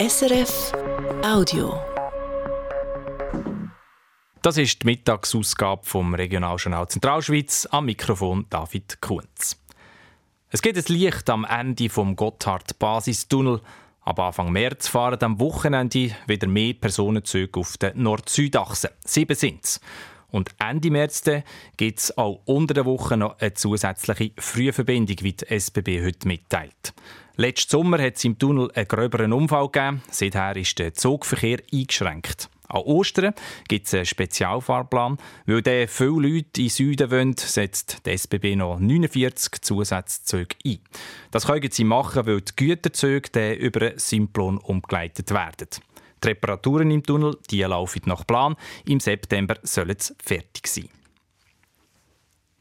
SRF Audio. Das ist die Mittagsausgabe vom Regionaljournal Zentralschweiz. Am Mikrofon David Kunz. Es geht ein Licht am Ende vom Gotthard-Basistunnel. Ab Anfang März fahren am Wochenende wieder mehr Personenzüge auf der Nord-Süd-Achse. Sieben sind es. Und Ende März gibt es auch unter der Woche noch eine zusätzliche Frühverbindung, wie die SBB heute mitteilt. Letzten Sommer hat es im Tunnel einen gröberen Unfall gegeben. Seither ist der Zugverkehr eingeschränkt. An Ostern gibt es einen Spezialfahrplan. Weil dann viele Leute in den Süden wollen, setzt die SBB noch 49 Zusatzzüge ein. Das können sie machen, weil die Güterzüge über Simplon umgeleitet werden. Die Reparaturen im Tunnel die laufen nach Plan. Im September sollen sie fertig sein.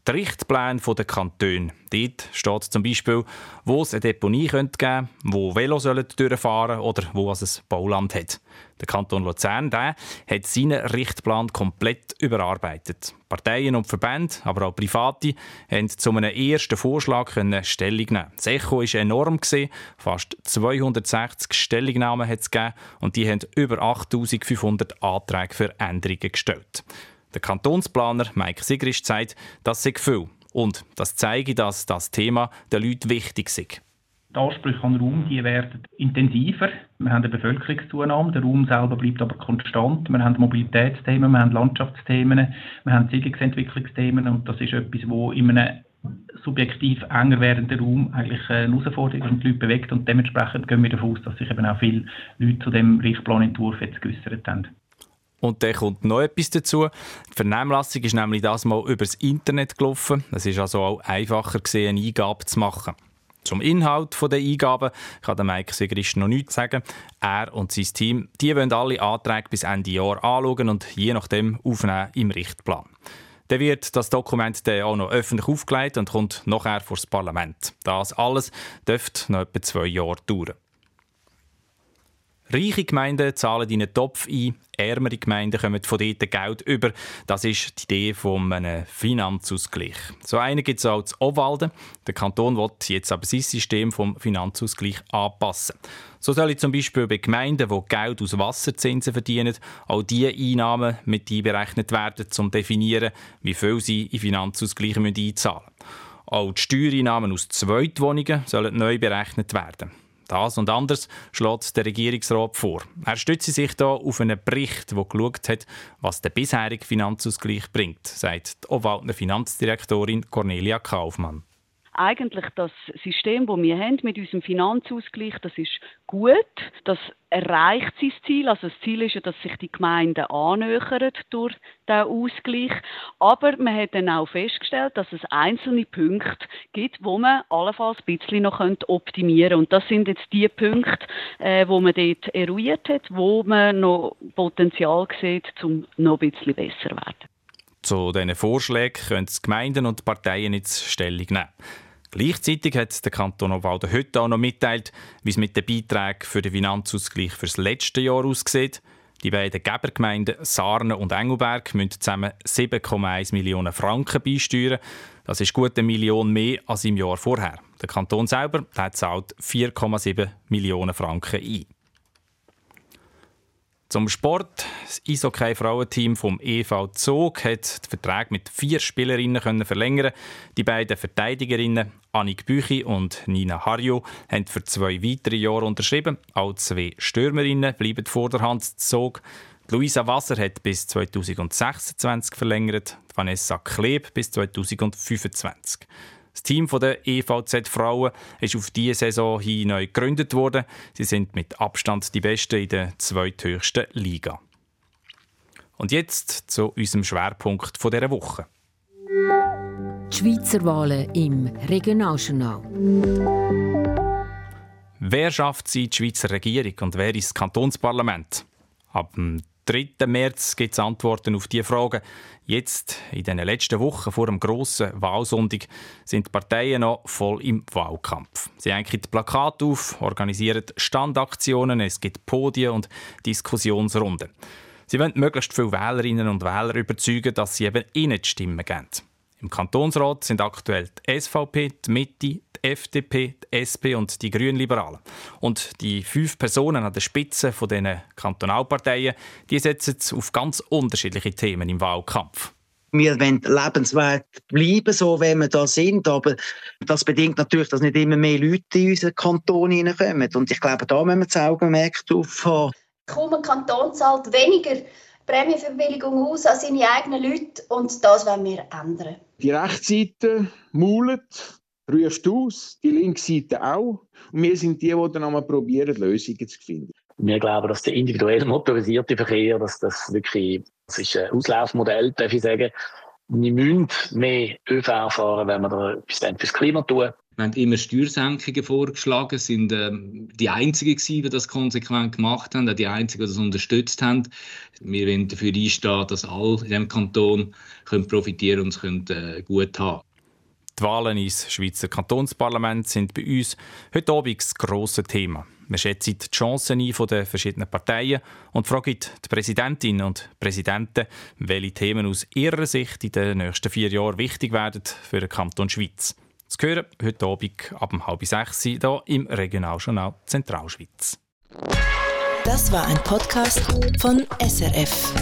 Die Richtpläne der Kantone. Dort steht zum Beispiel, wo es eine Deponie geben könnte, wo Velo durchfahren sollen oder wo es ein Bauland hat. Der Kanton Luzern der hat seinen Richtplan komplett überarbeitet. Parteien und Verbände, aber auch Private, haben zu einem ersten Vorschlag Stellung nehmen. Das Echo war enorm. Fast 260 Stellungnahmen hat es gegeben und die haben über 8500 Anträge für Änderungen gestellt. Der Kantonsplaner Mike Sigrist sagt, das sei viel und das zeige, dass das Thema den Leuten wichtig ist. Die Ansprüche an Raum die werden intensiver. Wir haben eine Bevölkerungszunahme, der Raum selber bleibt aber konstant. Wir haben Mobilitätsthemen, wir haben Landschaftsthemen, wir haben Siedlungsentwicklungsthemen und das ist etwas, wo in einem subjektiv enger werdenden Raum eigentlich eine Herausforderung ist und die Leute bewegt und dementsprechend gehen wir davon aus, dass sich eben auch viele Leute zu dem Richtplanentwurf jetzt geäußert haben. Und dann kommt noch etwas dazu. Die Vernehmlassung ist nämlich das mal übers Internet gelaufen. Es ist also auch einfacher gewesen, eine Eingabe zu machen. Zum Inhalt der Eingaben kann der Mike Sigrist noch nichts sagen. Er und sein Team die wollen alle Anträge bis Ende Jahr anschauen und je nachdem aufnehmen im Richtplan. Dann wird das Dokument dann auch noch öffentlich aufgelegt und kommt nachher vor das Parlament. Das alles dürfte noch etwa zwei Jahre dauern. Reiche Gemeinden zahlen in einen Topf ein, ärmere Gemeinden kommen von dort Geld über. Das ist die Idee von einem Finanzausgleich. So einen gibt es auch zu Obwalden. Der Kanton will jetzt aber sein System vom Finanzausgleich anpassen. So sollen zum Beispiel bei Gemeinden, die Geld aus Wasserzinsen verdienen, auch diese Einnahmen mit einberechnet werden, um zu definieren, wie viel sie in Finanzausgleich einzahlen müssen. Auch die Steuereinnahmen aus Zweitwohnungen sollen neu berechnet werden. Das und anders schlägt der Regierungsrat vor. Er stützt sich hier auf einen Bericht, der geschaut hat, was der bisherige Finanzausgleich bringt, sagt die Obwaldner Finanzdirektorin Cornelia Kaufmann eigentlich das System, das wir haben mit unserem Finanzausgleich, das ist gut. Das erreicht sein Ziel. Also das Ziel ist ja, dass sich die Gemeinden annähern durch den Ausgleich. Aber man hat dann auch festgestellt, dass es einzelne Punkte gibt, wo man allenfalls ein bisschen noch optimieren könnte. Und das sind jetzt die Punkte, äh, wo man dort eruiert hat, wo man noch Potenzial sieht, um noch ein bisschen besser zu werden. Zu diesen Vorschlägen können die Gemeinden und die Parteien jetzt Stellung nehmen. Gleichzeitig hat der Kanton Obwalden heute auch noch mitteilt, wie es mit den Beiträgen für den Finanzausgleich für das letzte Jahr aussieht. Die beiden Gebergemeinden Sarne und Engelberg müssen zusammen 7,1 Millionen Franken beisteuern. Das ist gut eine Million mehr als im Jahr vorher. Der Kanton selber hat zahlt 4,7 Millionen Franken ein. Zum Sport. Das Eishockey-Frauenteam vom EV Zog hat den Vertrag mit vier Spielerinnen verlängern. Die beiden Verteidigerinnen Annik Büchi und Nina Harjo haben für zwei weitere Jahre unterschrieben. Auch zwei Stürmerinnen bleiben vor der Hand Zog. Luisa Wasser hat bis 2026 verlängert, Vanessa Kleb bis 2025. Das Team der EVZ Frauen ist auf diese Saison hin neu gegründet worden. Sie sind mit Abstand die Besten in der zweithöchsten Liga. Und jetzt zu unserem Schwerpunkt dieser Woche. Die Schweizer Wahlen im Regionaljournal. Wer schafft sie die Schweizer Regierung und wer ist das Kantonsparlament? Ab dem 3. März gibt es Antworten auf diese Fragen. Jetzt, in den letzten Wochen vor dem grossen Wahlsonntag, sind die Parteien noch voll im Wahlkampf. Sie hängen die Plakate auf, organisieren Standaktionen, es gibt Podien und Diskussionsrunden. Sie wollen möglichst viele Wählerinnen und Wähler überzeugen, dass sie eben ihnen die Stimmen geben. Im Kantonsrat sind aktuell die SVP, die Mitte, die FDP, die SP und die Grünliberalen. Und die fünf Personen an der Spitze von diesen Kantonalparteien, die setzen auf ganz unterschiedliche Themen im Wahlkampf. Wir wollen lebenswert bleiben, so wie wir da sind. Aber das bedingt natürlich, dass nicht immer mehr Leute in unseren Kanton hineinkommen. Und ich glaube, da müssen wir das Augenmerk drauf haben. Kaum ein Kanton zahlt weniger Prämienverbilligung aus an seine eigenen Leute. Und das wollen wir ändern. Die Rechtsseite maulet, ruft aus, die linke Seite auch. Und wir sind die, die dann einmal probieren, Lösungen zu finden. Wir glauben, dass der individuell motorisierte Verkehr, dass das wirklich das ist ein Auslaufmodell, darf ich sagen. Wir müssen mehr ÖV fahren, wenn wir da etwas fürs Klima tun. Wir haben immer Steuersenkungen vorgeschlagen, sind ähm, die Einzigen gewesen, die das konsequent gemacht haben, auch die Einzigen, die das unterstützt haben. Wir wollen dafür einstehen, dass alle in diesem Kanton können profitieren und es können, äh, gut haben. Die Wahlen ins Schweizer Kantonsparlament sind bei uns heute Abend das grosse Thema. Wir schätzen die Chancen ein von den verschiedenen Parteien und fragen die Präsidentinnen und Präsidenten, welche Themen aus ihrer Sicht in den nächsten vier Jahren wichtig werden für den Kanton Schweiz. Das hören heute Abend ab halb sechs hier im Regionaljournal Zentralschweiz. Das war ein Podcast von SRF.